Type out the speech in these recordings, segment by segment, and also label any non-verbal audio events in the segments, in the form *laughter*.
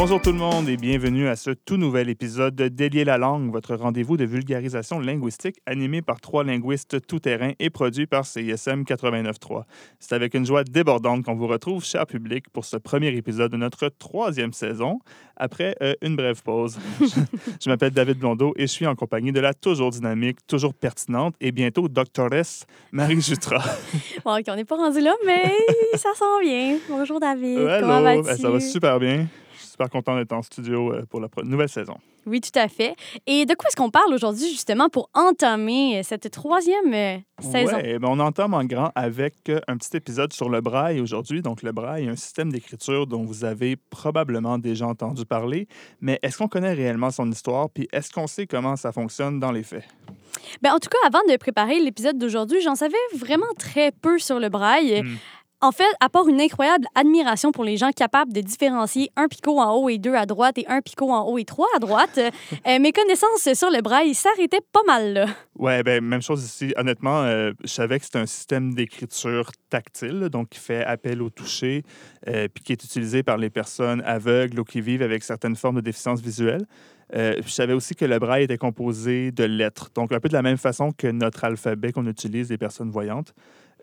Bonjour tout le monde et bienvenue à ce tout nouvel épisode de Délier la langue, votre rendez-vous de vulgarisation linguistique animé par trois linguistes tout-terrain et produit par CISM 89.3. C'est avec une joie débordante qu'on vous retrouve, cher public, pour ce premier épisode de notre troisième saison, après euh, une brève pause. *laughs* je m'appelle David Blondeau et je suis en compagnie de la toujours dynamique, toujours pertinente et bientôt doctoresse Marie Jutra. *laughs* bon, OK, on n'est pas rendu là, mais ça sent bien. Bonjour David, comment vas-tu? Ben, ça va super bien. Super content d'être en studio euh, pour la nouvelle saison. Oui, tout à fait. Et de quoi est-ce qu'on parle aujourd'hui, justement, pour entamer cette troisième euh, saison? Ouais, ben, on entame en grand avec euh, un petit épisode sur le braille aujourd'hui. Donc, le braille est un système d'écriture dont vous avez probablement déjà entendu parler, mais est-ce qu'on connaît réellement son histoire, puis est-ce qu'on sait comment ça fonctionne dans les faits? Ben, en tout cas, avant de préparer l'épisode d'aujourd'hui, j'en savais vraiment très peu sur le braille. Hmm. En fait, à part une incroyable admiration pour les gens capables de différencier un picot en haut et deux à droite et un picot en haut et trois à droite, euh, *laughs* mes connaissances sur le braille s'arrêtaient pas mal là. Ouais, ben même chose ici. Honnêtement, euh, je savais que c'est un système d'écriture tactile, donc qui fait appel au toucher, euh, puis qui est utilisé par les personnes aveugles ou qui vivent avec certaines formes de déficience visuelle. Euh, je savais aussi que le braille était composé de lettres, donc un peu de la même façon que notre alphabet qu'on utilise les personnes voyantes.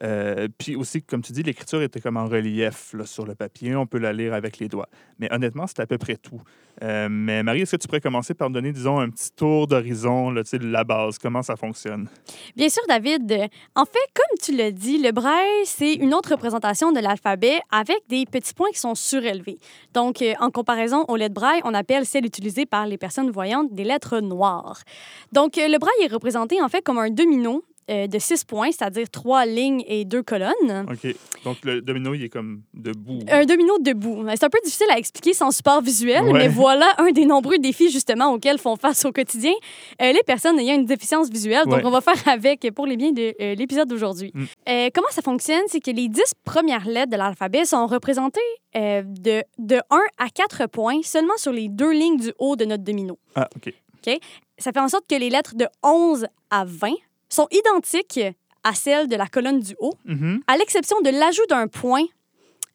Euh, puis aussi, comme tu dis, l'écriture était comme en relief sur le papier. On peut la lire avec les doigts. Mais honnêtement, c'est à peu près tout. Euh, mais Marie, est-ce que tu pourrais commencer par donner, disons, un petit tour d'horizon, tu sais, la base, comment ça fonctionne? Bien sûr, David. En fait, comme tu l'as dit, le braille, c'est une autre représentation de l'alphabet avec des petits points qui sont surélevés. Donc, euh, en comparaison aux lettres braille, on appelle celles utilisées par les personnes voyantes des lettres noires. Donc, le braille est représenté en fait comme un domino euh, de six points, c'est-à-dire trois lignes et deux colonnes. OK. Donc, le domino, il est comme debout. Un domino debout. C'est un peu difficile à expliquer sans support visuel, Ouais. mais voilà un des nombreux défis justement auxquels font face au quotidien euh, les personnes ayant une déficience visuelle. Donc, on va faire *laughs* avec pour les biens de euh, l'épisode d'aujourd'hui. Mm. Comment ça fonctionne? C'est que les dix premières lettres de l'alphabet sont représentées de, de 1 à 4 points seulement sur les deux lignes du haut de notre domino. Ah, OK. Ça fait en sorte que les lettres de 11 à 20 sont identiques à celles de la colonne du haut, Mhm. à l'exception de l'ajout d'un point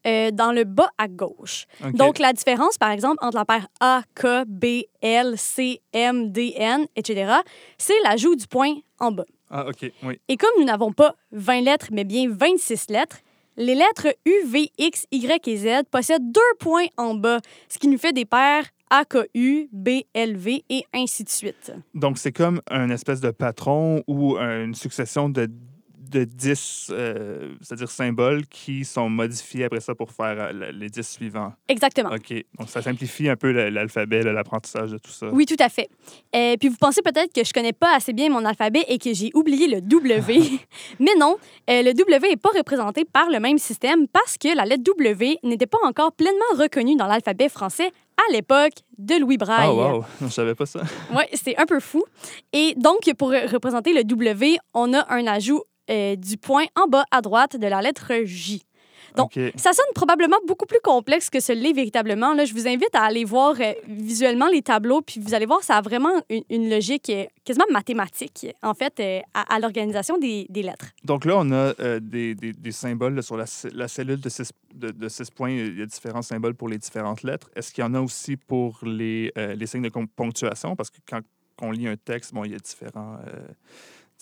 euh, dans le bas à gauche. Donc, la différence, par exemple, entre la paire A, K, B, L, C, M, D, N, etc., c'est l'ajout du point en bas. Ah, OK. Oui. Et comme nous n'avons pas 20 lettres, mais bien 26 lettres, les lettres U, V, X, Y et Z possèdent deux points en bas, ce qui nous fait des paires AKU, BLV et ainsi de suite. Donc, c'est comme un espèce de patron ou une succession de, de 10, euh, c'est-à-dire symboles qui sont modifiés après ça pour faire euh, le- les 10 suivants. Exactement. OK. Donc, ça simplifie un peu l'alphabet, l'apprentissage de tout ça. Oui, tout à fait. Euh, puis vous pensez peut-être que je connais pas assez bien mon alphabet et que j'ai oublié le W. *laughs* Mais non, euh, le W n'est pas représenté par le même système parce que la lettre W n'était pas encore pleinement reconnue dans l'alphabet français à l'époque de Louis Braille. Ah, wow. *laughs* Je savais pas ça. Oui, c'est un peu fou. Et donc, pour représenter le W, on a un ajout euh, du point en bas à droite de la lettre J. Donc. Ça sonne probablement beaucoup plus complexe que ce l'est véritablement. Là, je vous invite à aller voir euh, visuellement les tableaux, puis vous allez voir, ça a vraiment une, une logique euh, quasiment mathématique, en fait, euh, à, à l'organisation des, des lettres. Donc là, on a des, des- des symboles là, sur la, cellule de 6 de, de six points. Il y a différents symboles pour les différentes lettres. Est-ce qu'il y en a aussi pour les, les signes de ponctuation? Parce que quand on lit un texte, bon, il y a différents,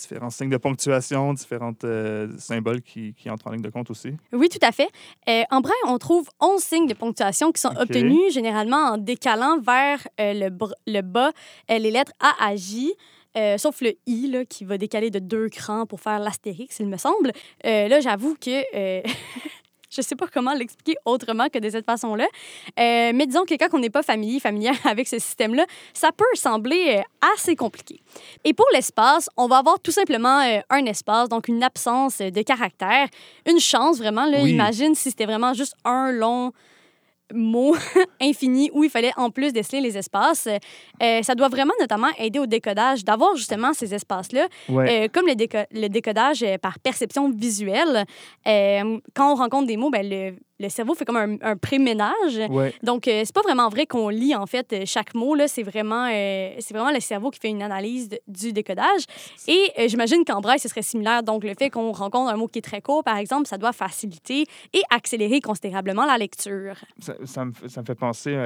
différents signes de ponctuation, différents euh, symboles qui, qui entrent en ligne de compte aussi. Oui, tout à fait. Euh, en braille, on trouve 11 signes de ponctuation qui sont obtenus généralement en décalant vers euh, le, le bas les lettres A à J. euh, sauf le I, là, qui va décaler de deux crans pour faire l'astérix, il me semble. Euh, là, j'avoue que euh, *laughs* je sais pas comment l'expliquer autrement que de cette façon-là. Euh, mais disons que quand on n'est pas familier, familière *laughs* avec ce système-là, ça peut sembler euh, assez compliqué. Et pour l'espace, on va avoir tout simplement euh, un espace, donc une absence de caractère. Une chance, vraiment. Là, Oui. Imagine si c'était vraiment juste un long mot *laughs* infini où il fallait en plus déceler les espaces. Euh, ça doit vraiment notamment aider au décodage d'avoir justement ces espaces-là. Ouais. Euh, comme le, déco- le décodage euh, par perception visuelle, euh, quand on rencontre des mots, ben, le, le cerveau fait comme un, un pré-ménage. ouais. Donc, euh, c'est pas vraiment vrai qu'on lit, en fait, euh, chaque mot. Là, c'est vraiment, euh, c'est vraiment le cerveau qui fait une analyse de- du décodage. Et euh, j'imagine qu'en braille, ce serait similaire. Donc, le fait qu'on rencontre un mot qui est très court, par exemple, ça doit faciliter et accélérer considérablement la lecture. Ça, ça me, fait- ça me fait penser,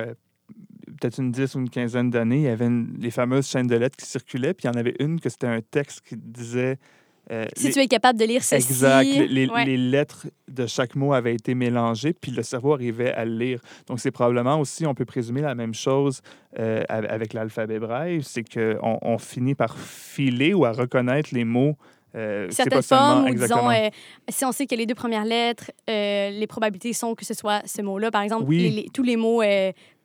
peut-être une dix ou une quinzaine d'années, il y avait une- les fameuses chaînes de lettres qui circulaient, puis il y en avait une que c'était un texte qui disait... euh, Si les- tu es capable de lire ceci. Exact. Les, les- Ouais. les lettres de chaque mot avaient été mélangées, puis le cerveau arrivait à le lire. Donc, c'est probablement aussi, on peut présumer la même chose euh, av- avec l'alphabet braille, c'est qu'on on finit par filer ou à reconnaître les mots. euh, certaines formes, ou disons, euh, si on sait que les deux premières lettres, euh, les probabilités sont que ce soit ce mot-là. Par exemple, Oui. les- les- tous les mots,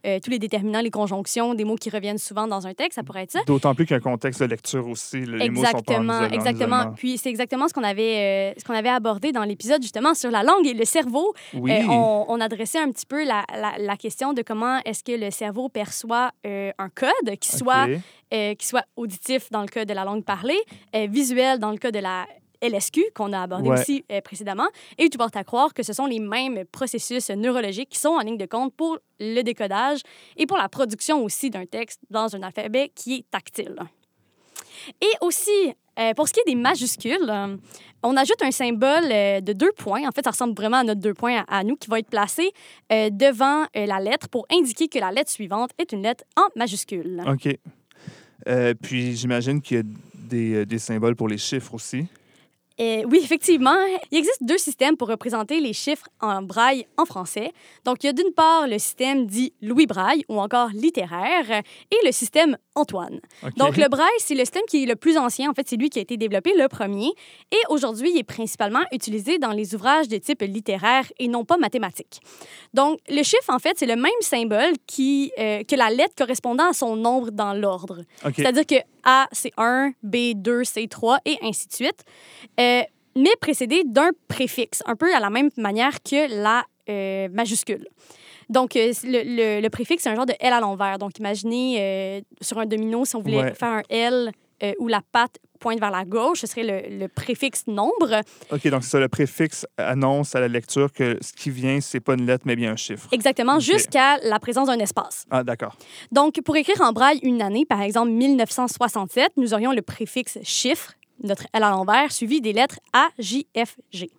euh, tous les déterminants, les conjonctions, des mots qui reviennent souvent dans un texte, ça pourrait être ça. D'autant plus qu'un contexte de lecture aussi, le- les mots sont pas en Exactement, en exactement. Puis c'est exactement ce qu'on avait, euh, ce qu'on avait abordé dans l'épisode justement sur la langue et le cerveau. Oui, Euh, on, on adressait un petit peu la, la- la question de comment est-ce que le cerveau perçoit un code qui soit, qui soit auditif dans le cas de la langue parlée, visuel dans le cas de la LSQ qu'on a abordé Ouais. aussi euh, précédemment. Et tu portes à croire que ce sont les mêmes processus neurologiques qui sont en ligne de compte pour le décodage et pour la production aussi d'un texte dans un alphabet qui est tactile. Et aussi, euh, pour ce qui est des majuscules, euh, on ajoute un symbole euh, de deux points. En fait, ça ressemble vraiment à notre deux points à, à nous, qui va être placé devant la lettre pour indiquer que la lettre suivante est une lettre en majuscule. OK. Puis, j'imagine qu'il y a des, des symboles pour les chiffres aussi. Oui, effectivement, il existe deux systèmes pour représenter les chiffres en braille en français. Donc, il y a d'une part le système dit Louis Braille ou encore littéraire et le système Antoine. Donc, le braille, c'est le système qui est le plus ancien. En fait, c'est lui qui a été développé le premier. Et aujourd'hui, il est principalement utilisé dans les ouvrages de type littéraire et non pas mathématique. Donc, le chiffre, en fait, c'est le même symbole qui, euh, que la lettre correspondant à son nombre dans l'ordre. C'est-à-dire que A, c'est 1, B, 2, c'est 3, et ainsi de suite. Euh, mais précédé d'un préfixe, un peu à la même manière que la euh, majuscule. Donc, euh, le, le- le préfixe, c'est un genre de L à l'envers. Donc, imaginez euh, sur un domino, si on voulait Ouais. faire un L euh, où la patte pointe vers la gauche, ce serait le, le préfixe nombre. OK, donc c'est ça, le préfixe annonce à la lecture que ce qui vient, c'est pas une lettre, mais bien un chiffre. Exactement, jusqu'à la présence d'un espace. Ah, d'accord. Donc, pour écrire en braille une année, par exemple 1967, nous aurions le préfixe chiffre, notre L à l'envers, suivi des lettres A, J, F, G.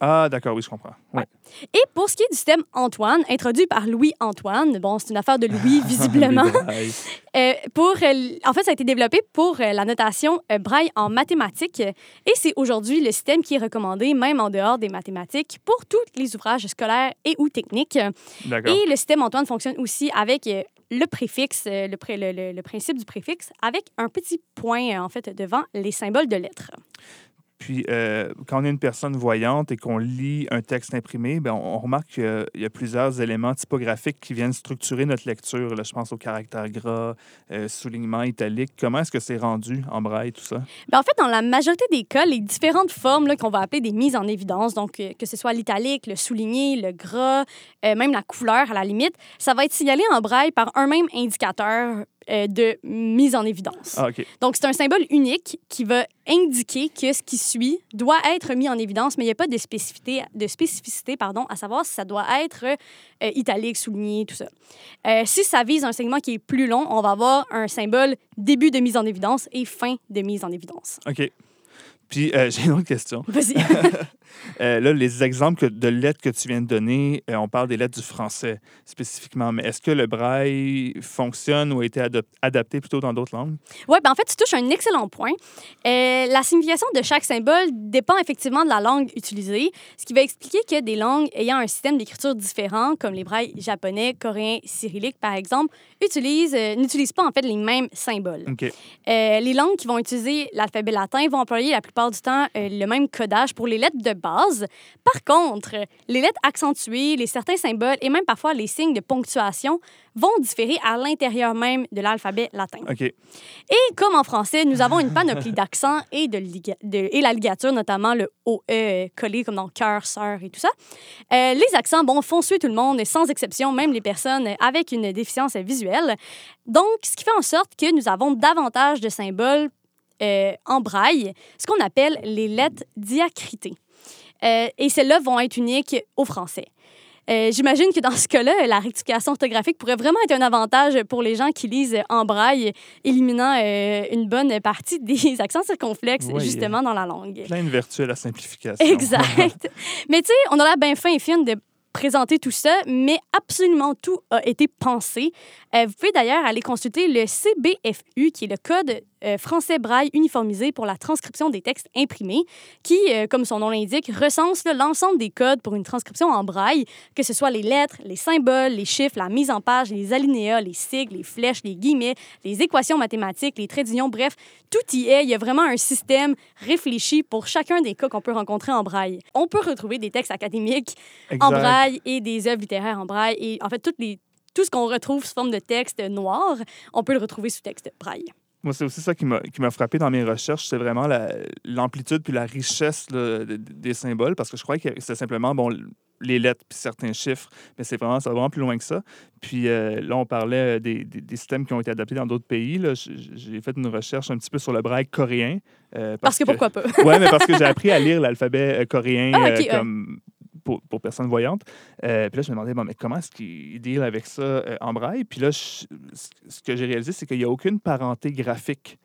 Ah, d'accord, oui, je comprends. Ouais. Et pour ce qui est du système Antoine, introduit par Louis-Antoine, bon, c'est une affaire de Louis, *laughs* visiblement, Les brailles. *laughs* euh, pour, euh, en fait, ça a été développé pour euh, la notation euh, braille en mathématiques. Et c'est aujourd'hui le système qui est recommandé, même en dehors des mathématiques, pour tous les ouvrages scolaires et ou techniques. Et le système Antoine fonctionne aussi avec le préfixe, euh, le, pré- le- principe du préfixe, avec un petit point, en fait, devant les symboles de lettres. Puis, euh, quand on est une personne voyante et qu'on lit un texte imprimé, ben, on, remarque qu'il y a plusieurs éléments typographiques qui viennent structurer notre lecture. Là, je pense aux caractères gras, euh, soulignements italiques. Comment est-ce que c'est rendu en braille, tout ça? Ben, en fait, dans la majorité des cas, les différentes formes qu'on va appeler des mises en évidence, donc euh, que ce soit l'italique, le souligné, le gras, même la couleur à la limite, ça va être signalé en braille par un même indicateur euh, de mise en évidence. Ah. Donc, c'est un symbole unique qui va indiquer que ce qui suit doit être mis en évidence, mais il n'y a pas de spécificité, de spécificité pardon, à savoir si ça doit être euh, italique, souligné, tout ça. Euh, si ça vise un segment qui est plus long, on va avoir un symbole début de mise en évidence et fin de mise en évidence. OK. Puis, *laughs* j'ai une autre question. Vas-y. *laughs* Euh, là, les exemples de lettres que tu viens de donner, euh, on parle des lettres du français spécifiquement, mais est-ce que le braille fonctionne ou a été adapté plutôt dans d'autres langues? Oui, ben en fait, tu touches un excellent point. Euh, la signification de chaque symbole dépend effectivement de la langue utilisée, ce qui va expliquer que des langues ayant un système d'écriture différent, comme les brailles japonais, coréens, cyrilliques, par exemple, utilisent, n'utilisent pas en fait les mêmes symboles. Les langues qui vont utiliser l'alphabet latin vont employer la plupart du temps le même codage pour les lettres de base. Par contre, les lettres accentuées, les certains symboles et même parfois les signes de ponctuation vont différer à l'intérieur même de l'alphabet latin. OK. Et comme en français, nous avons une panoplie *laughs* d'accents et, de, de- et la ligature, notamment le OE collé comme dans cœur, sœur et tout ça. Euh, les accents, bon, font suer tout le monde, sans exception, même les personnes avec une déficience visuelle. Donc, ce qui fait en sorte que nous avons davantage de symboles euh, en braille, ce qu'on appelle les lettres diacritées. Euh, et celles-là vont être uniques au français. Euh, J'imagine que dans ce cas-là, la rectification orthographique pourrait vraiment être un avantage pour les gens qui lisent en braille, éliminant euh, une bonne partie des *laughs* accents circonflexes Oui. justement dans la langue. Plein de vertus à la simplification. Exact. *laughs* Mais tu sais, on a l'air bien fin et fine de présenter tout ça, mais absolument tout a été pensé. Euh, vous pouvez d'ailleurs aller consulter le CBFU, qui est le Code euh, français braille uniformisé pour la transcription des textes imprimés, qui, euh, comme son nom l'indique, recense l'ensemble des codes pour une transcription en braille, que ce soit les lettres, les symboles, les chiffres, la mise en page, les alinéas, les sigles, les flèches, les guillemets, les équations mathématiques, les traits d'union, bref, tout y est. Il y a vraiment un système réfléchi pour chacun des cas qu'on peut rencontrer en braille. On peut retrouver des textes académiques en braille et des œuvres littéraires en braille. Et en fait, toutes les, tout ce qu'on retrouve sous forme de texte noir, on peut le retrouver sous texte braille. Moi, c'est aussi ça qui m'a frappé dans mes recherches, c'est vraiment la- l'amplitude puis la richesse là, des symboles, parce que je croyais que c'était simplement bon, les lettres puis certains chiffres, mais c'est vraiment, ça va vraiment plus loin que ça. Puis euh, là, on parlait des, des- des systèmes qui ont été adaptés dans d'autres pays. J'ai fait une recherche un petit peu sur le braille coréen. euh, Parce que pourquoi pas? Oui, mais parce que j'ai appris à lire l'alphabet euh, coréen Ah, euh, comme pour, pour personnes voyantes. Euh, puis là, je me demandais, bon, mais comment est-ce qu'ils deal avec ça euh, en braille? Puis là, je- ce que j'ai réalisé, c'est qu'il n'y a aucune parenté graphique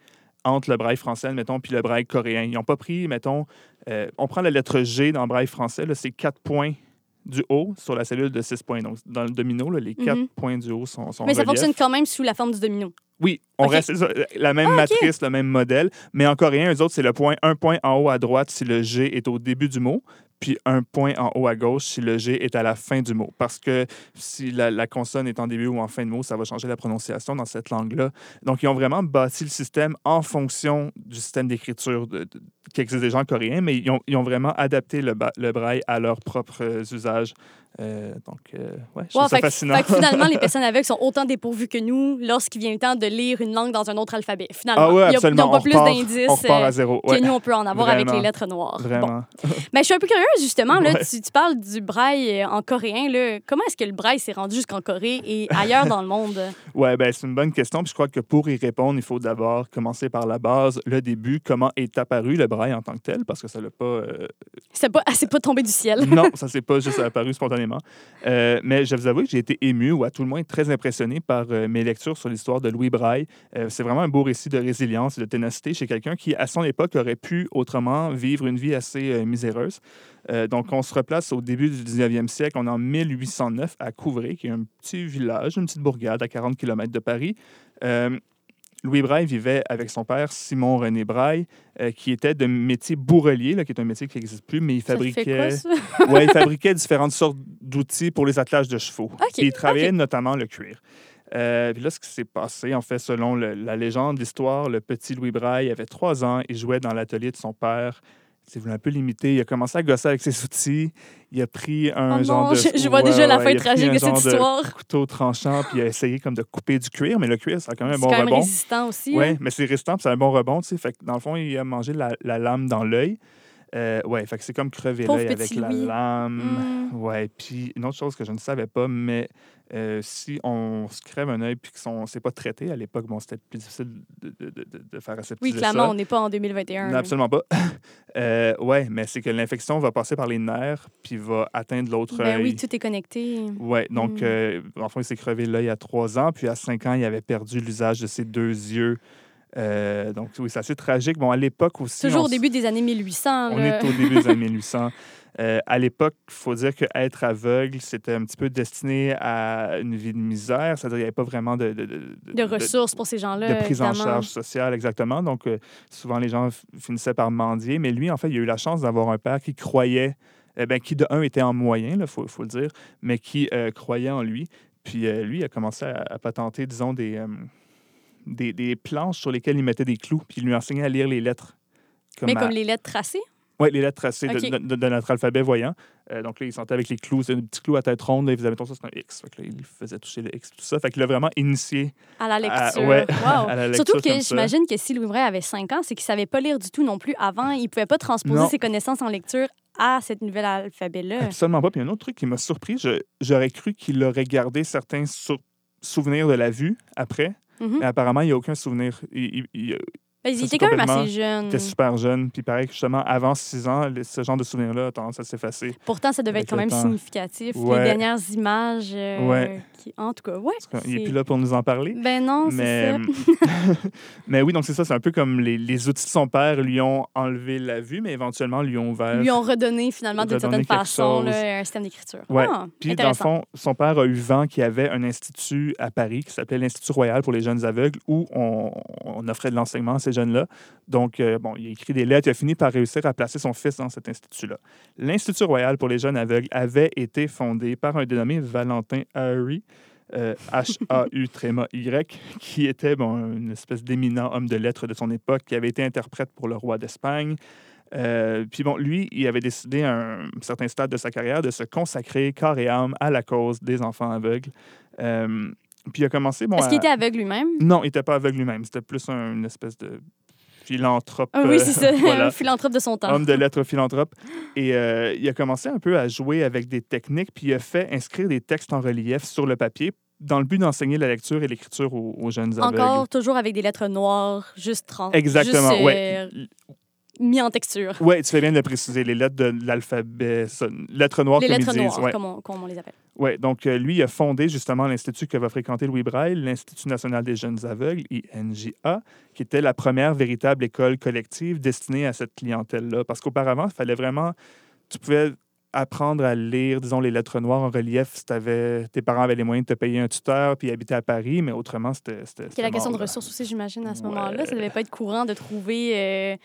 entre le braille français, mettons, puis le braille coréen. Ils n'ont pas pris, mettons, euh, on prend la lettre G dans le braille français, là, c'est quatre points du haut sur la cellule de 6 points. Donc, dans le domino, là, les quatre Mhm. points du haut sont, sont Mais ça fonctionne quand même sous la forme du domino. Oui, on reste la même Ah, matrice, le même modèle, mais en coréen, eux autres, c'est le point, un point en haut à droite si le G est au début du mot, puis un point en haut à gauche si le G est à la fin du mot. Parce que si la, consonne est en début ou en fin de mot, ça va changer la prononciation dans cette langue-là. Donc, ils ont vraiment bâti le système en fonction du système d'écriture qui existe déjà en coréen, mais ils ont, ils ont vraiment adapté le braille à leurs propres euh, usages. Euh, donc, euh, ouais, je trouve ça fait, que- fascinant. fait que finalement, les *laughs* personnes aveugles sont autant dépourvues que nous lorsqu'il vient le temps de lire une langue dans un autre alphabet. Finalement, ah ouais, Ils n'ont pas on plus d'indices euh, que nous, on peut en avoir avec les lettres noires. Bon. vraiment. *laughs* Ben, je suis un peu curieuse, justement. Là, tu, tu parles du braille en coréen. Là. Comment est-ce que le braille s'est rendu jusqu'en Corée et *laughs* ailleurs dans le monde? Oui, ben, c'est une bonne question. Puis je crois que pour y répondre, il faut d'abord commencer par la base, le début, comment est apparu le braille en tant que tel, parce que ça l'a pas. C'est pas, ah, pas tombé du ciel. non, ça s'est pas juste apparu spontanément. Euh, mais je vous avouer que j'ai été ému, ou à tout le moins très impressionné par euh, mes lectures sur l'histoire de Louis Braille. Euh, c'est vraiment un beau récit de résilience et de ténacité chez quelqu'un qui, à son époque, aurait pu autrement vivre une vie assez miséreuse. Donc, on se replace au début du 19e siècle. On est en 1809 à Couvray, qui est un petit village, une petite bourgade à 40 km de Paris. Louis Braille vivait avec son père, Simon René Braille, euh, qui était de métier bourrelier, là, qui est un métier qui n'existe plus, mais il Ça fait fabriquait, quoi, ça? *laughs* ouais, il fabriquait différentes sortes d'outils pour les attelages de chevaux. Et il travaillait notamment le cuir. Euh, puis là, ce qui s'est passé, en fait, selon le- la légende, l'histoire, le petit Louis Braille avait trois ans, il jouait dans l'atelier de son père. Il voulait un peu limiter. Il a commencé à gosser avec ses outils. Il a pris un Oh genre non, de. je, je vois Ouais, déjà la ouais, fin il a pris tragique un de cette genre de histoire. couteau tranchant, puis il a essayé comme de couper du cuir, mais le cuir, ça a quand même un C'est bon quand rebond. résistant aussi. Oui, hein. mais c'est résistant, puis c'est un bon rebond, tu sais. Fait que dans le fond, il a mangé la, la lame dans l'œil. Euh, ouais, fait que c'est comme crever l'œil avec la Louis. lame. Mm. Ouais, puis une autre chose que je ne savais pas, mais euh, si on se crève un œil puis que son, c'est pas traité à l'époque, bon, c'était plus difficile de, de, de, de- faire Oui, aseptiser clairement, ça. on n'est pas en 2021. Non, absolument pas. *laughs* euh, ouais, mais c'est que l'infection va passer par les nerfs puis va atteindre l'autre Ben œil. oui, tout est connecté. Ouais, donc, Mm. euh, enfin, il s'est crevé l'œil à trois ans, puis à cinq ans, il avait perdu l'usage de ses deux yeux. Euh, donc, oui, c'est assez tragique. Bon, à l'époque aussi. Toujours on au début des années 1800. On là. est au début des années 1800. *laughs* Euh, à l'époque, il faut dire qu'être aveugle, c'était un petit peu destiné à une vie de misère, c'est-à-dire qu'il n'y avait pas vraiment de, de, de- de ressources pour ces gens-là. de prise en charge sociale, exactement. Donc, euh, souvent, les gens finissaient par mendier. Mais lui, en fait, il a eu la chance d'avoir un père qui croyait, eh ben, qui de un était en moyen, il faut, faut le dire, mais qui euh, croyait en lui. Puis lui, il a commencé à, à patenter, disons, des, des, des planches sur lesquelles il mettait des clous, puis il lui enseignait à lire les lettres. Mais à- comme les lettres tracées? oui, les lettres tracées de- OK. de, de- de notre alphabet voyant. Euh, donc là, il sentait avec les clous, c'est un petit clou à tête ronde, là, il faisait, mettons, ça, c'est un X. Fait que là, il faisait toucher le X, tout ça. Fait qu'il a vraiment initié À la lecture. ouais, Wow. *laughs* à la lecture Surtout que j'imagine que si Louis avait 5 ans, c'est qu'il savait pas lire du tout non plus avant. Il pouvait pas transposer Non. ses connaissances en lecture à cet nouvel alphabet-là. Absolument pas. Puis un autre truc qui m'a surpris, j'aurais cru qu'il aurait gardé certains sou- souvenirs de la vue après, Mhm. apparemment, il n'y a aucun souvenir. Il Ben, il Ça, était c'est quand même assez jeune. Il était super jeune. Puis pareil que justement, avant 6 ans, ce genre de souvenirs-là a tendance à s'effacer. Pourtant, ça devait être quand même temps. significatif. Ouais. Les dernières images. euh, Ouais. qui... En tout cas, ouais. Il n'est plus là pour nous en parler. Ben non, c'est ça. *laughs* mais oui, donc c'est ça. C'est un peu comme les, les outils de son père lui ont enlevé la vue, mais éventuellement lui ont ouvert. Lui ont redonné finalement d'une certaine façon là, un système d'écriture. Ouais. Ah, Puis, dans le fond, son père a eu vent qu'il y avait un institut à Paris qui s'appelait l'Institut Royal pour les jeunes aveugles où on, on offrait de l'enseignement à ces jeunes-là. Donc, euh, bon, il a écrit des lettres, il a fini par réussir à placer son fils dans cet institut-là. L'Institut Royal pour les jeunes aveugles avait été fondé par un dénommé Valentin Harry. euh, H-A-U tréma Y, qui était bon, une espèce d'éminent homme de lettres de son époque, qui avait été interprète pour le roi d'Espagne. Euh, puis bon, lui, il avait décidé à un certain stade de sa carrière de se consacrer corps et âme à la cause des enfants aveugles. Euh, puis il a commencé. Bon, Est-ce qu'il était aveugle lui-même? Non, il n'était pas aveugle lui-même. C'était plus un- une espèce de philanthrope. Ah oui, euh, c'est ça. *laughs* *laughs* voilà. Un philanthrope de son temps. Homme de lettres philanthrope. Et euh, il a commencé un peu à jouer avec des techniques, puis il a fait inscrire des textes en relief sur le papier dans le but d'enseigner la lecture et l'écriture aux, aux jeunes aveugles. Encore toujours avec des lettres noires, juste trans. Exactement, juste, ouais. euh, mis en texture. Oui, tu fais bien de le préciser. Les lettres de l'alphabet, lettres noires Les comme lettres ils disent. noires, ouais. comme, on, comme on les appelle. Ouais, donc euh, lui, il a fondé justement l'Institut que va fréquenter Louis Braille, l'Institut national des jeunes aveugles, INJA, qui était la première véritable école collective destinée à cette clientèle-là. Parce qu'auparavant, il fallait vraiment. Tu pouvais apprendre à lire, disons, les lettres noires en relief si t'avais- tes parents avaient les moyens de te payer un tuteur puis habiter à Paris, mais autrement, c'était. c'était- la question de ressources aussi, j'imagine, à ce Ouais. moment-là. Ça devait pas être courant de trouver euh,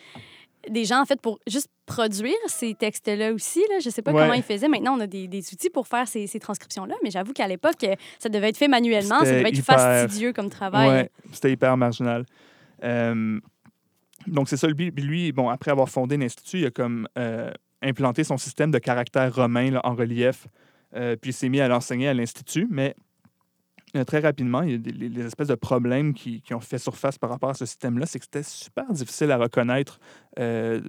des gens, en fait, pour juste produire ces textes-là aussi. Là. Je sais pas Ouais. comment ils faisaient. Maintenant, on a des, des outils pour faire ces, ces transcriptions-là, mais j'avoue qu'à l'époque, euh, ça devait être fait manuellement. Ça devait être hyper- fastidieux comme travail. Ouais, c'était hyper marginal. Euh, donc, c'est ça lui, bon, après avoir fondé l'Institut, il a comme euh, implanté son système de caractères romains en relief, euh, puis il s'est mis à l'enseigner à l'Institut, mais très rapidement, il y a des espèces de problèmes qui, qui ont fait surface par rapport à ce système-là, c'est que c'était super difficile à reconnaître. Euh,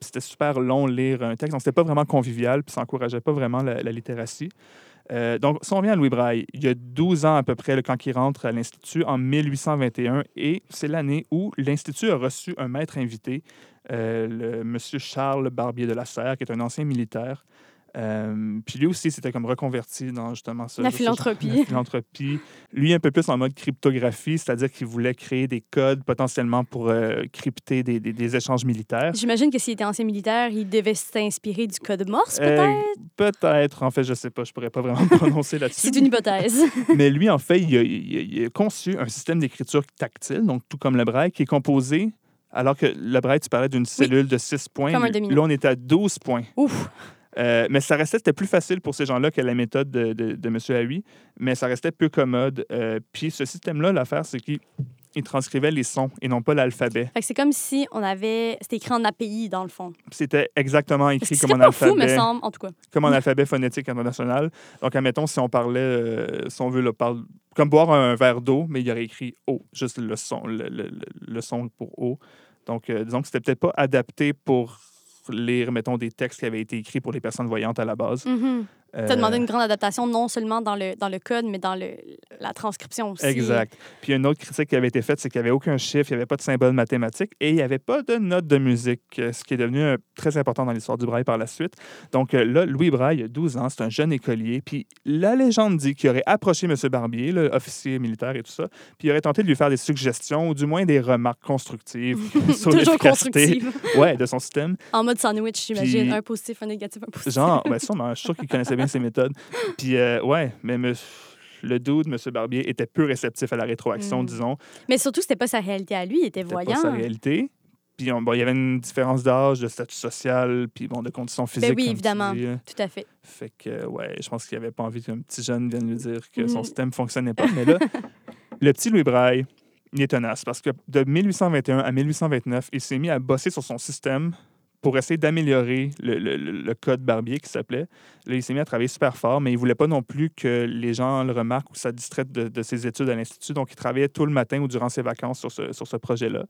c'était super long lire un texte, donc c'était pas vraiment convivial, puis ça encourageait pas vraiment la, littératie. Euh, donc, si on revient à Louis Braille, il y a 12 ans à peu près, là, quand il rentre à l'Institut, en 1821, et c'est l'année où l'Institut a reçu un maître invité, euh, le monsieur Charles Barbier de la Serre, qui est un ancien militaire. Euh, puis lui aussi, c'était comme reconverti dans justement ça. La philanthropie. La philanthropie. Lui, un peu plus en mode cryptographie, c'est-à-dire qu'il voulait créer des codes potentiellement pour euh, crypter des, des- des échanges militaires. J'imagine que s'il était ancien militaire, il devait s'inspirer du code Morse, Euh, peut-être? Peut-être. En fait, je sais pas. Je pourrais pas vraiment me *laughs* prononcer là-dessus. C'est une hypothèse. *laughs* Mais lui, en fait, il a, il a- il a conçu un système d'écriture tactile, donc tout comme le braille, qui est composé, alors que le braille, tu parlais d'une cellule de 6 points. Comme un. Là, on est à 12 points. Ouf! Euh, mais ça restait, c'était plus facile pour ces gens-là que la méthode de, de, de M. Haui, mais ça restait peu commode. Euh, puis ce système-là, l'affaire, c'est qu'il il transcrivait les sons et non pas l'alphabet. Fait que c'est comme si on avait... C'était écrit en API, dans le fond. C'était exactement écrit comme en pas fou, me alphabet. semble, en tout cas. comme en *laughs* alphabet phonétique international. Donc, admettons, si on parlait, euh, si on veut, le parle, comme boire un verre d'eau, mais il y aurait écrit eau, juste le son, le, le- le- le son pour eau. Donc, euh, disons que c'était peut-être pas adapté pour lire, mettons, des textes qui avaient été écrits pour les personnes voyantes à la base. Mhm. Euh, Ça demandait une grande adaptation, non seulement dans le, dans le code, mais dans le, la transcription aussi. Exact. Puis une autre critique qui avait été faite, c'est qu'il n'y avait aucun chiffre, il n'y avait pas de symbole mathématique et il n'y avait pas de note de musique, euh, ce qui est devenu euh, très important dans l'histoire du braille par la suite. Donc euh, là, Louis Braille, il a 12 ans, c'est un jeune écolier. Puis la légende dit qu'il aurait approché M. Barbier, le officier militaire et tout ça, puis il aurait tenté de lui faire des suggestions ou du moins des remarques constructives *laughs* sur l'efficacité *laughs* ouais, de son système. En mode sandwich, j'imagine. Puis- Un positif, un négatif, un positif. Genre, ben *laughs* sûrement, je suis sûr qu'il connaissait bien ses méthodes. Puis euh, ouais, mais me- le dude, M. Barbier, était peu réceptif à la rétroaction, Mm. disons. Mais surtout, c'était pas sa réalité à lui, il était C'était voyant. pas sa réalité. Puis bon, il y avait une différence d'âge, de statut social, puis bon, de conditions physiques. Ben oui, évidemment. Tout à fait. Fait que, ouais, je pense qu'il avait pas envie qu'un petit jeune vienne lui dire que son Mhm. système fonctionnait pas. Mais là, *laughs* le petit Louis Braille, il est tenace parce que de 1821 à 1829, il s'est mis à bosser sur son système pour essayer d'améliorer le, le- le- code Barbier qui s'appelait. Là, il s'est mis à travailler super fort, mais il voulait pas non plus que les gens le remarquent ou ça distraite de, de ses études à l'Institut. Donc, il travaillait tout le matin ou durant ses vacances sur ce, sur ce projet-là.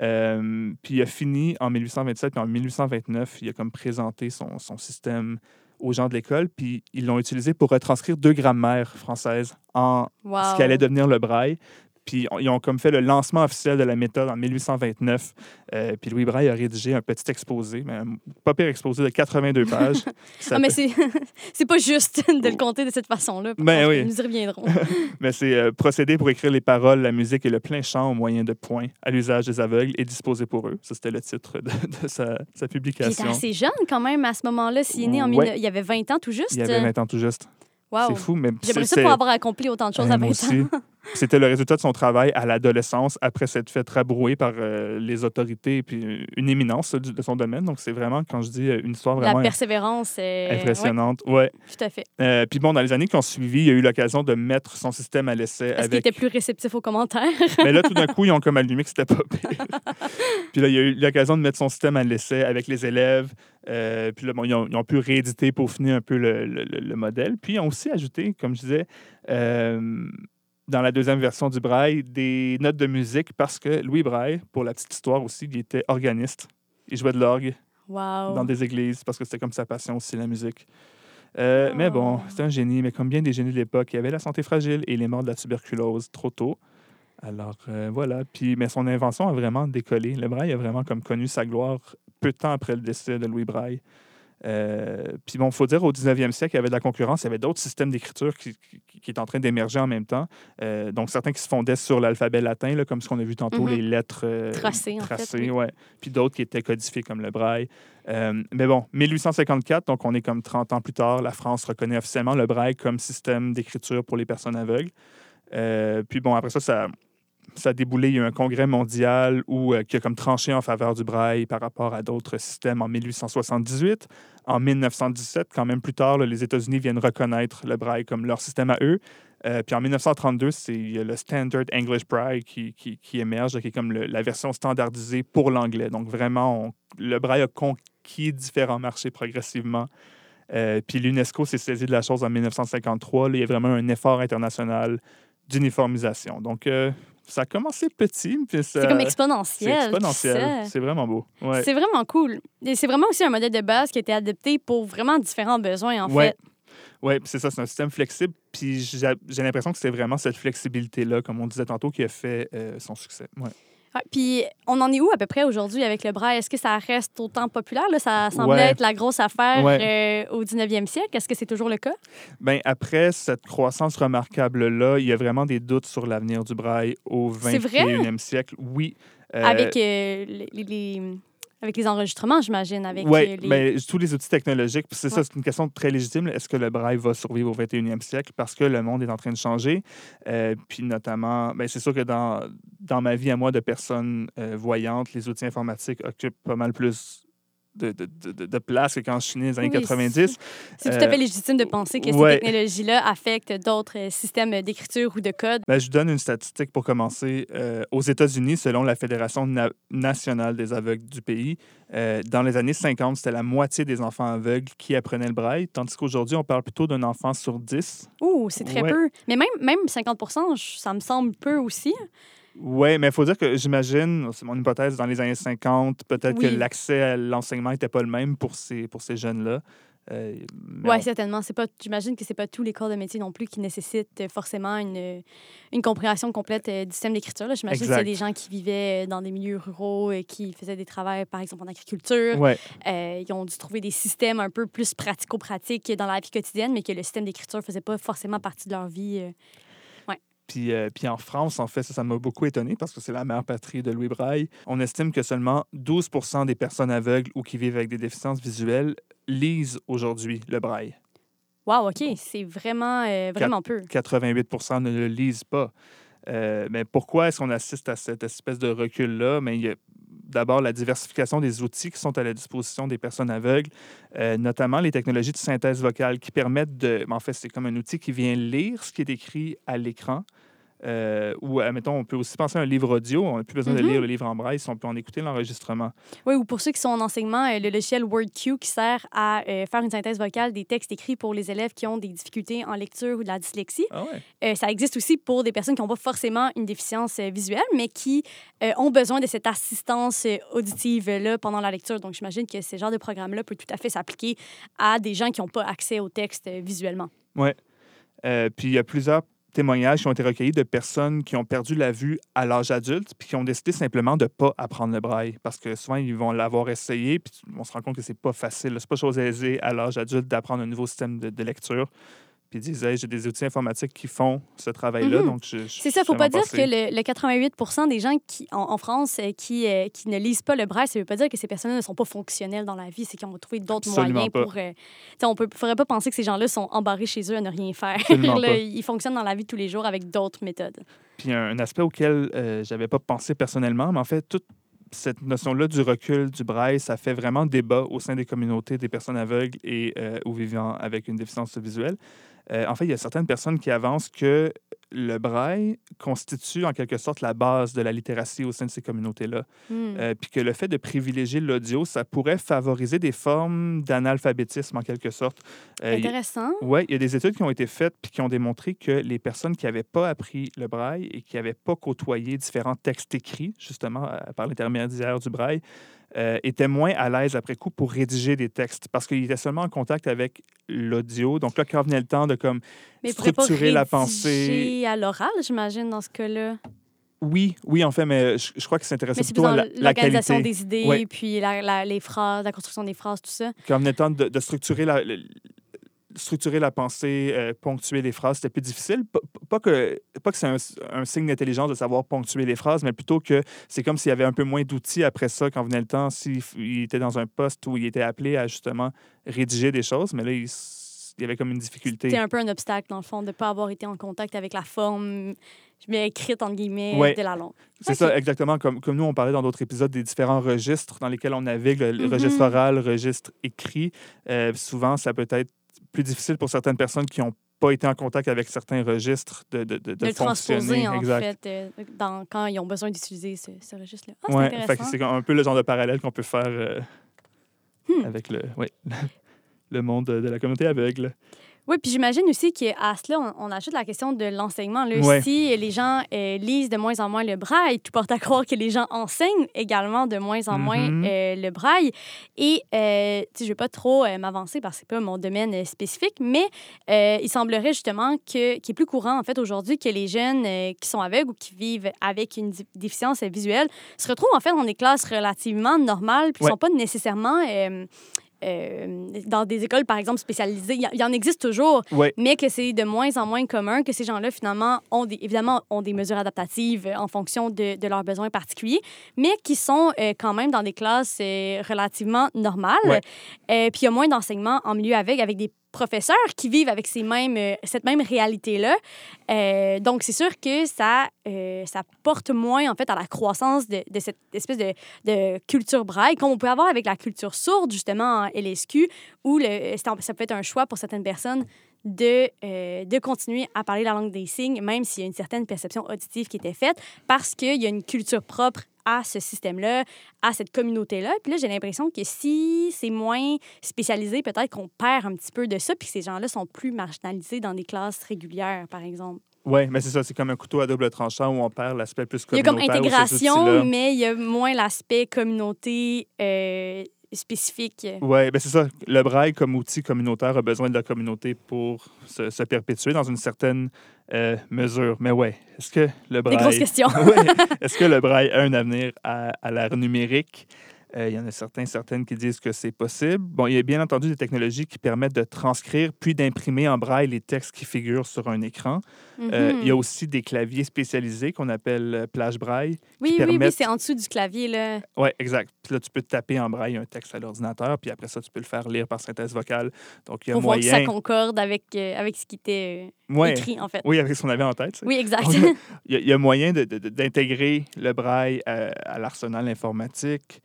Euh, puis il a fini en 1827, puis en 1829, il a comme présenté son, son système aux gens de l'école, puis ils l'ont utilisé pour retranscrire deux grammaires françaises en Wow. ce qui allait devenir le braille. Puis ils ont comme fait le lancement officiel de la méthode en 1829. Euh, puis Louis Braille a rédigé un petit exposé, mais un pas pire exposé de 82 *laughs* pages. Ah, mais s'appelle- c'est *laughs* c'est pas juste de le compter de cette façon-là. Ben oui. Nous y reviendrons. *laughs* mais c'est euh, procédé pour écrire les paroles, la musique et le plein chant au moyen de points à l'usage des aveugles et disposé pour eux. Ça, c'était le titre de, de sa, sa Puis il était publication. assez jeune quand même à ce moment-là. S'il est né en Ouais. 19 Il y avait 20 ans tout juste. Il y avait 20 ans tout juste. Wow. C'est fou, mais J'aimerais ça pour avoir accompli autant de choses Ouais, à 20 moi ans. *laughs* C'était le résultat de son travail à l'adolescence après s'être fait rabrouer par euh, les autorités et puis une éminence de son domaine. Donc, c'est vraiment, quand je dis euh, une histoire La vraiment persévérance. euh, impressionnante. Ouais. ouais, tout à fait. Euh, puis bon, dans les années qui ont suivi, il a eu l'occasion de mettre son système à l'essai Est-ce qu'il avec. était plus réceptif aux commentaires? *laughs* Mais là, tout d'un coup, ils ont comme allumé que c'était pas *laughs* pire. puis là, il a eu l'occasion de mettre son système à l'essai avec les élèves. Euh, puis là, bon, ils, ont, ils ont pu rééditer, peaufiner un peu le, le- le- le modèle. Puis ils ont aussi ajouté, comme je disais, euh, dans la deuxième version du Braille, des notes de musique parce que Louis Braille, pour la petite histoire aussi, il était organiste. Il jouait de l'orgue Wow. dans des églises parce que c'était comme sa passion aussi, la musique. Euh, Mais bon, Oh. c'était un génie, mais comme bien des génies de l'époque, il avait la santé fragile et il est mort de la tuberculose trop tôt. Alors euh, voilà, puis mais son invention a vraiment décollé. Le Braille a vraiment comme connu sa gloire peu de temps après le décès de Louis Braille. Euh, puis bon, il faut dire, au 19e siècle, il y avait de la concurrence, il y avait d'autres systèmes d'écriture qui, qui, qui étaient en train d'émerger en même temps. Euh, donc certains qui se fondaient sur l'alphabet latin, là, comme ce qu'on a vu tantôt, Mhm. les lettres euh, Tracées, en fait, tracées, oui. ouais. Puis d'autres qui étaient codifiées comme le Braille. Mais bon, 1854, donc on est comme 30 ans plus tard, la France reconnaît officiellement le Braille comme système d'écriture pour les personnes aveugles. Puis bon, après ça, ça, ça a déboulé. Il y a eu un congrès mondial où, euh, qui a comme tranché en faveur du Braille par rapport à d'autres systèmes en 1878. En 1917, quand même plus tard, les États-Unis viennent reconnaître le Braille comme leur système à eux. Euh, puis en 1932, c'est le Standard English Braille qui, qui, émerge, qui est comme la version standardisée pour l'anglais. Donc vraiment, le Braille a conquis différents marchés progressivement. Euh, puis l'UNESCO s'est saisi de la chose en 1953. Là, il y a vraiment un effort international d'uniformisation. Donc ça a commencé petit, puis ça- C'est comme c'est exponentiel. tout exponentiel. C'est vraiment beau. Ouais. C'est vraiment cool. Et c'est vraiment aussi un modèle de base qui a été adapté pour vraiment différents besoins, en Ouais. fait. Oui, c'est ça, c'est un système flexible. Puis j'ai j'ai l'impression que c'est vraiment cette flexibilité-là, comme on disait tantôt, qui a fait euh, son succès. Ouais. Ouais, Puis, on en est où à peu près aujourd'hui avec le braille? Est-ce que ça reste autant populaire? Là? Ça semblait Ouais. être la grosse affaire euh, au 19e siècle. Est-ce que c'est toujours le cas? Ben, après cette croissance remarquable-là, il y a vraiment des doutes sur l'avenir du braille au C'est vrai? 21e siècle. Oui. Euh, Avec, euh, les, les- avec les enregistrements, j'imagine. Avec Oui, les... mais tous les outils technologiques, c'est ça, c'est une question très légitime. Est-ce que le braille va survivre au 21e siècle? Parce que le monde est en train de changer. Euh, puis notamment, ben, c'est sûr que dans, dans ma vie à moi de personne euh, voyante, les outils informatiques occupent pas mal plus de, de, de- de place que quand je suis né dans les années Oui, 90. C'est tout euh, à fait légitime de penser que ouais. ces technologies-là affectent d'autres euh, systèmes d'écriture ou de code. Ben, je vous donne une statistique pour commencer. Euh, aux États-Unis, selon la Fédération na- nationale des aveugles du pays, euh, dans les années 50, c'était la moitié des enfants aveugles qui apprenaient le braille, tandis qu'aujourd'hui, on parle plutôt d'un enfant sur 10. Ouh, c'est très Ouais. peu. Mais même, même 50 je- ça me semble peu aussi. Oui, mais il faut dire que j'imagine, c'est mon hypothèse, dans les années 50, peut-être Oui. que l'accès à l'enseignement n'était pas le même pour ces, pour ces jeunes-là. Euh, Oui, on- certainement. C'est pas, j'imagine que c'est pas tous les corps de métier non plus qui nécessitent forcément une, une compréhension complète euh, du système d'écriture. J'imagine que c'est des gens qui vivaient euh, dans des milieux ruraux et qui faisaient des travaux, par exemple, en agriculture. Ouais. Euh, ils ont dû trouver des systèmes un peu plus pratico-pratiques dans la vie quotidienne, mais que le système d'écriture faisait pas forcément partie de leur vie. euh. Puis, euh, puis en France, en fait, ça m'a beaucoup étonné parce que c'est la mère patrie de Louis Braille. On estime que seulement 12 des personnes aveugles ou qui vivent avec des déficiences visuelles lisent aujourd'hui le Braille. Wow, OK. C'est vraiment, euh, vraiment peu. 88 ne le lisent pas. Euh, mais pourquoi est-ce qu'on assiste à cette espèce de recul-là? Mais il y a d'abord la diversification des outils qui sont à la disposition des personnes aveugles, euh, notamment les technologies de synthèse vocale qui permettent de... En fait, c'est comme un outil qui vient lire ce qui est écrit à l'écran. Euh, ou, admettons, on peut aussi penser à un livre audio. On n'a plus besoin Mhm. de lire le livre en braille si on peut en écouter l'enregistrement. Oui, ou pour ceux qui sont en enseignement, euh, le logiciel WordQ qui sert à euh, faire une synthèse vocale des textes écrits pour les élèves qui ont des difficultés en lecture ou de la dyslexie. Ah ouais? Ça existe aussi pour des personnes qui n'ont pas forcément une déficience visuelle, mais qui ont besoin de cette assistance auditive-là pendant la lecture. Donc, j'imagine que ce genre de programme-là peut tout à fait s'appliquer à des gens qui n'ont pas accès au texte visuellement. Euh, puis il y a plusieurs témoignages qui ont été recueillis de personnes qui ont perdu la vue à l'âge adulte, puis qui ont décidé simplement de ne pas apprendre le braille. Parce que souvent, ils vont l'avoir essayé, puis on se rend compte que c'est pas facile. C'est pas chose aisée à l'âge adulte d'apprendre un nouveau système de, de lecture puis ils disaient j'ai des outils informatiques qui font ce travail-là. Mhm. donc je- je- C'est ça, je faut suis pas dire que le, le 88 des gens qui, en, en France euh, qui, euh, qui ne lisent pas le braille, ça veut pas dire que ces personnes ne sont pas fonctionnelles dans la vie, c'est qu'ils ont trouvé d'autres moyens pas. pour... euh, on ne faudrait pas penser que ces gens-là sont embarrés chez eux à ne rien faire. *laughs* Là, ils fonctionnent dans la vie de tous les jours avec d'autres méthodes. Puis un, un aspect auquel euh, j'avais pas pensé personnellement, mais en fait, toute cette notion-là du recul du braille, ça fait vraiment débat au sein des communautés des personnes aveugles et euh, ou vivant avec une déficience visuelle. Euh, en fait, il y a certaines personnes qui avancent que le braille constitue en quelque sorte la base de la littératie au sein de ces communautés-là. Hmm. Euh, puis que le fait de privilégier l'audio, ça pourrait favoriser des formes d'analphabétisme en quelque sorte. Euh, Intéressant. oui, il y a des études qui ont été faites puis qui ont démontré que les personnes qui n'avaient pas appris le braille et qui n'avaient pas côtoyé différents textes écrits, justement, par l'intermédiaire du braille, euh, étaient moins à l'aise après coup pour rédiger des textes parce qu'ils étaient seulement en contact avec l'audio. Donc là, quand venait le temps de comme Mais structurer la pensée. à l'oral, j'imagine, dans ce cas-là. Oui, oui, en fait, mais je, je crois que c'est plutôt plus à la, l'organisation des idées, Ouais. puis la, la- les phrases, la construction des phrases, tout ça. Quand venait le temps de, de structurer la, structurer la pensée, euh, ponctuer les phrases, c'était plus difficile. Pas, pas que, pas que c'est un, un signe d'intelligence de savoir ponctuer les phrases, mais plutôt que c'est comme s'il y avait un peu moins d'outils après ça quand venait le temps, s'il il était dans un poste où il était appelé à justement rédiger des choses, mais là, il, y avait comme une difficulté. C'était un peu un obstacle, dans le fond, de ne pas avoir été en contact avec la forme mais écrite, entre guillemets, Ouais. de la langue. C'est ça, exactement. Comme, comme nous, on parlait dans d'autres épisodes des différents registres dans lesquels on navigue, le, Mhm. registre oral, le registre écrit. Euh, souvent, ça peut être plus difficile pour certaines personnes qui n'ont pas été en contact avec certains registres de, de, de, De, le transposer, en exact. fait, euh, dans, quand ils ont besoin d'utiliser ce, ce registre-là. Ah, c'est Ouais, c'est un peu le genre de parallèle qu'on peut faire euh, Hmm. avec le, ouais, *laughs* le monde de la communauté aveugle. Oui, puis j'imagine aussi qu'à cela, on, on ajoute la question de l'enseignement. Là. Ouais. Si les gens euh, lisent de moins en moins le braille, tout porte à croire que les gens enseignent également de moins en moins Mhm. euh, le braille. Et euh, je ne vais pas trop euh, m'avancer parce que ce n'est pas mon domaine spécifique, mais il semblerait justement que, qu'il est plus courant, en fait, aujourd'hui, que les jeunes qui sont aveugles ou qui vivent avec une déficience visuelle se retrouvent, en fait, dans des classes relativement normales, puis ne Ouais. sont pas nécessairement... euh, dans des écoles, par exemple, spécialisées. Il y, en existe toujours, mais que c'est de moins en moins commun que ces gens-là, finalement, ont des, évidemment, ont des mesures adaptatives euh, en fonction de, de leurs besoins particuliers, mais qui sont euh, quand même dans des classes euh, relativement normales. Puis il y a moins d'enseignement en milieu avec, avec des professeurs qui vivent avec ces mêmes, euh, cette même réalité-là. Euh, donc, c'est sûr que ça, euh, ça porte moins, en fait, à la croissance de, de cette espèce de, de culture braille, comme on peut avoir avec la culture sourde, justement, en LSQ, où le, ça peut être un choix pour certaines personnes de, euh, de continuer à parler la langue des signes, même s'il y a une certaine perception auditive qui était faite, parce qu'il y a une culture propre à ce système-là, à cette communauté-là. Puis là, j'ai l'impression que si c'est moins spécialisé, peut-être qu'on perd un petit peu de ça, puis que ces gens-là sont plus marginalisés dans des classes régulières, par exemple. Oui, mais c'est ça, c'est comme un couteau à double tranchant où on perd l'aspect plus Il y a comme communautaire. intégration, mais il y a moins l'aspect communauté euh, spécifique. Oui, ben c'est ça. Le braille comme outil communautaire a besoin de la communauté pour se, se perpétuer dans une certaine euh, mesure. Mais ouais, est-ce que le Des braille... grosses questions. *laughs* Ouais. *laughs* Est-ce que le braille a un avenir à, à l'ère numérique? Euh, il y en a certains, certaines qui disent que c'est possible. Bon, il y a bien entendu des technologies qui permettent de transcrire puis d'imprimer en braille les textes qui figurent sur un écran. Euh, Mhm. il y a aussi des claviers spécialisés qu'on appelle euh, plage braille. Oui, oui, oui, permettent- c'est en dessous du clavier, là. Oui, exact. Puis là, tu peux taper en braille un texte à l'ordinateur, puis après ça, tu peux le faire lire par synthèse vocale. Donc, il y a Pour voir que ça concorde avec, euh, avec ce qui était euh, Ouais. écrit, en fait. Oui, avec ce qu'on avait en tête. ça. Oui, exact. *laughs* Il y, a- il y a moyen d'intégrer le braille à, à l'arsenal informatique.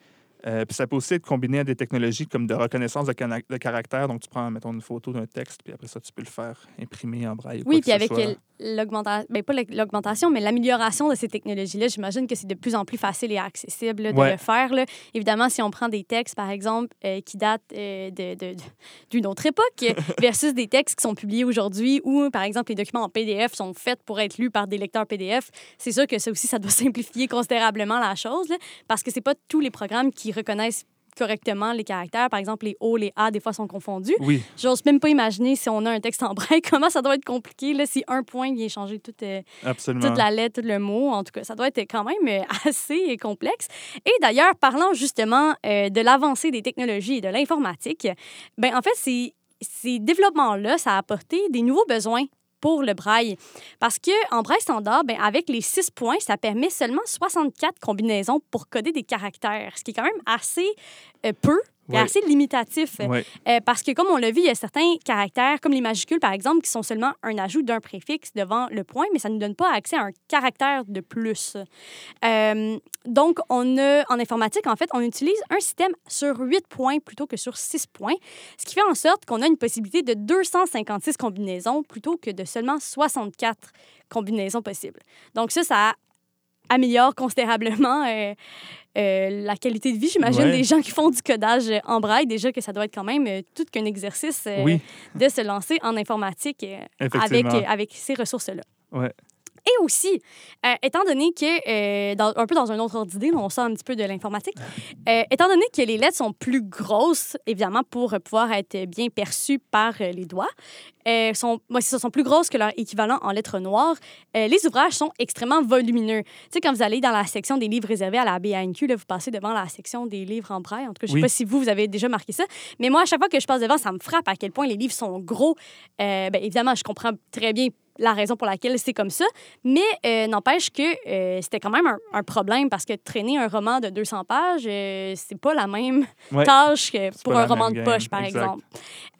Euh, puis ça peut aussi être combiné à des technologies comme de reconnaissance de, de caractère. Donc, tu prends, mettons, une photo d'un texte, puis après ça, tu peux le faire imprimer en braille. ou Oui, puis avec l'augmentation, ben pas l'augmentation, mais l'amélioration de ces technologies-là, j'imagine que c'est de plus en plus facile et accessible là, de Ouais. le faire. là. Évidemment, si on prend des textes, par exemple, euh, qui datent euh, de- de- de- d'une autre époque *laughs* versus des textes qui sont publiés aujourd'hui où, par exemple, les documents en PDF sont faits pour être lus par des lecteurs PDF, c'est sûr que ça aussi, ça doit *laughs* simplifier considérablement la chose là, parce que c'est pas tous les programmes qui reconnaissent correctement les caractères. Par exemple, les O, les A, des fois, sont confondus. Oui, J'ose même pas imaginer si on a un texte en braille, *laughs* comment ça doit être compliqué, là, si un point vient changer toute, euh, toute la lettre, tout le mot? En tout cas, ça doit être quand même euh, *laughs* assez complexe. Et d'ailleurs, parlant justement euh, de l'avancée des technologies et de l'informatique, ben en fait, ces, ces développements-là, ça a apporté des nouveaux besoins pour le braille. Parce que en braille standard, ben, avec les six points, ça permet seulement 64 combinaisons pour coder des caractères, ce qui est quand même assez euh, peu. Ouais. assez limitatif. Ouais. Euh, parce que, comme on l'a vu, il y a certains caractères, comme les majuscules, par exemple, qui sont seulement un ajout d'un préfixe devant le point, mais ça ne nous donne pas accès à un caractère de plus. Euh, donc, on a, en informatique, en fait, on utilise un système sur 8 points plutôt que sur 6 points, ce qui fait en sorte qu'on a une possibilité de 256 combinaisons plutôt que de seulement 64 combinaisons possibles. Donc, ça, ça améliore considérablement euh, euh, la qualité de vie, j'imagine, Ouais. des gens qui font du codage en braille. Déjà que ça doit être quand même euh, tout qu'un exercice euh, Oui, de se lancer en informatique avec, ces ressources-là. Ouais. Et aussi, euh, étant donné que, euh, dans- un peu dans un autre ordre d'idée, on sort un petit peu de l'informatique, euh, étant donné que les lettres sont plus grosses, évidemment, pour pouvoir être bien perçues par les doigts, sont, moi, ça, sont plus grosses que leur équivalent en lettres noires, les ouvrages sont extrêmement volumineux. Tu sais, quand vous allez dans la section des livres réservés à la BANQ, là, vous passez devant la section des livres en braille. En tout cas, je ne sais Oui. pas si vous, vous avez déjà marqué ça, mais moi, à chaque fois que je passe devant, ça me frappe à quel point les livres sont gros. Ben, évidemment, je comprends très bien la raison pour laquelle c'est comme ça, mais euh, n'empêche que euh, c'était quand même un, un problème parce que traîner un roman de 200 pages, euh, c'est pas la même Ouais. *laughs* tâche que pour un roman de game, poche, par exact. exemple.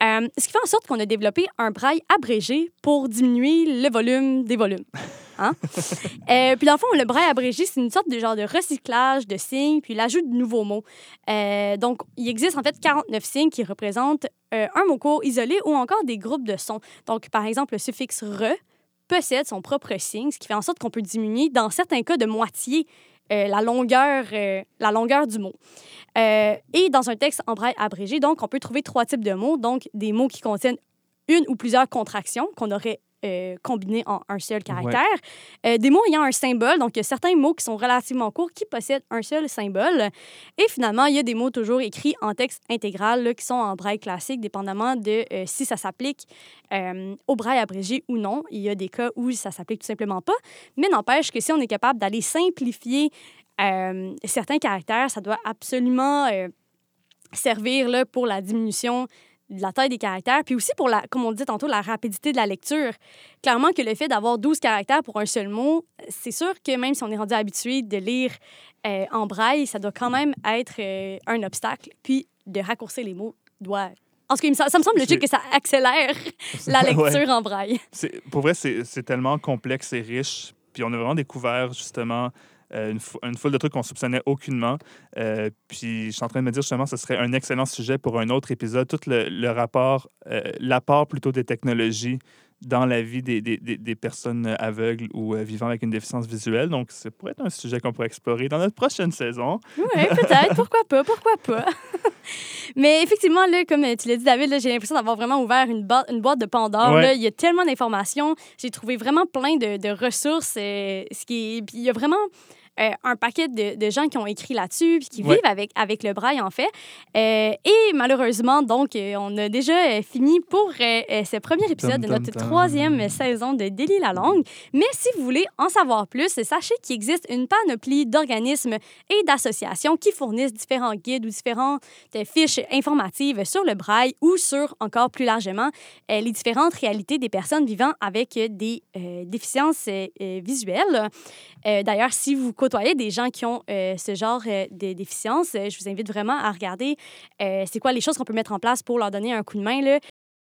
Euh, ce qui fait en sorte qu'on a développé un braille abrégé pour diminuer le volume des volumes. *laughs* Hein? *laughs* Euh, puis dans le fond, le braille abrégé, c'est une sorte de genre de recyclage de signes, puis l'ajout de nouveaux mots. Euh, donc, il existe en fait 49 signes qui représentent euh, un mot court isolé ou encore des groupes de sons. Donc, par exemple, le suffixe re possède son propre signe, ce qui fait en sorte qu'on peut diminuer, dans certains cas, de moitié euh, la, longueur, euh, la longueur du mot. Euh, et dans un texte en braille abrégé, donc, on peut trouver trois types de mots, donc des mots qui contiennent une ou plusieurs contractions qu'on aurait euh, combinées en un seul caractère. Euh, des mots ayant un symbole, donc il y a certains mots qui sont relativement courts qui possèdent un seul symbole. Et finalement, il y a des mots toujours écrits en texte intégral là, qui sont en braille classique, dépendamment de euh, si ça s'applique au braille abrégé ou non. Il y a des cas où ça s'applique tout simplement pas. Mais n'empêche que si on est capable d'aller simplifier certains caractères, ça doit absolument servir là, pour la diminution la taille des caractères, puis aussi pour, la, comme on dit tantôt, la rapidité de la lecture. Clairement que le fait d'avoir 12 caractères pour un seul mot, c'est sûr que même si on est rendu habitué de lire euh, en braille, ça doit quand même être euh, un obstacle. Puis de raccourcir les mots doit... En il me sem- ça me semble logique que ça accélère *laughs* la Ouais. lecture en braille. Pour vrai, c'est c'est tellement complexe et riche. Puis on a vraiment découvert justement une, fou- une foule de trucs qu'on soupçonnait aucunement. Euh, puis je suis en train de me dire justement, ce serait un excellent sujet pour un autre épisode. Tout le, le rapport, euh, l'apport plutôt des technologies dans la vie des, des, des- des personnes aveugles ou euh, vivant avec une déficience visuelle. Donc, ça pourrait être un sujet qu'on pourrait explorer dans notre prochaine saison. Oui, peut-être. *laughs* Pourquoi pas? Pourquoi pas? *laughs* Mais effectivement, là, comme tu l'as dit, David, j'ai l'impression d'avoir vraiment ouvert une, boîte de Pandore. Ouais. là. Il y a tellement d'informations. J'ai trouvé vraiment plein de, de ressources. euh, ce qui est- Puis il y a vraiment euh, un paquet de, de gens qui ont écrit là-dessus puis qui Ouais. vivent avec, avec le braille, en fait. Euh, et malheureusement, donc, euh, on a déjà fini pour ce premier épisode de notre troisième saison de Délie la langue. Mais si vous voulez en savoir plus, sachez qu'il existe une panoplie d'organismes et d'associations qui fournissent différents guides ou différentes fiches informatives sur le braille ou sur, encore plus largement, les différentes réalités des personnes vivant avec des déficiences visuelles. D'ailleurs, si vous côtoyez des gens qui ont euh, ce genre euh, de déficience, je vous invite vraiment à regarder euh, c'est quoi les choses qu'on peut mettre en place pour leur donner un coup de main. Là.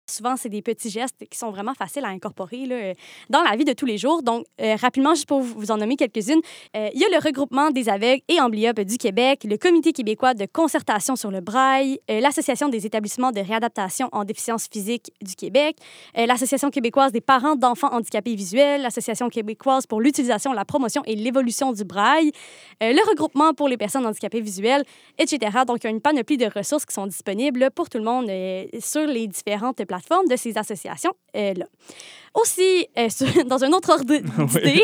Souvent, c'est des petits gestes qui sont vraiment faciles à incorporer euh, dans la vie de tous les jours. Donc, euh, rapidement, juste pour vous en nommer quelques-unes, euh, il y a le regroupement des aveugles et amblyopes du Québec, le Comité québécois de concertation sur le braille, l'Association des établissements de réadaptation en déficience physique du Québec, l'Association québécoise des parents d'enfants handicapés visuels, l'Association québécoise pour l'utilisation, la promotion et l'évolution du braille, le regroupement pour les personnes handicapées visuelles, etc. Donc, il y a une panoplie de ressources qui sont disponibles pour tout le monde sur les différentes plateformes de ces associations-là. Aussi, euh, *laughs* sur- dans un autre ordre *laughs* d'idée,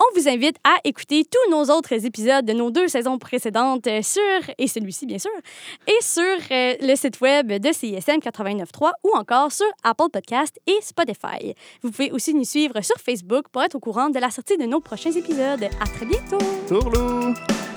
on vous invite à écouter tous nos autres épisodes de nos deux saisons précédentes euh, sur, et celui-ci bien sûr, et sur euh, le site web de CISM 89.3 ou encore sur Apple Podcast et Spotify. Vous pouvez aussi nous suivre sur Facebook pour être au courant de la sortie de nos prochains épisodes. À très bientôt! Tourlou!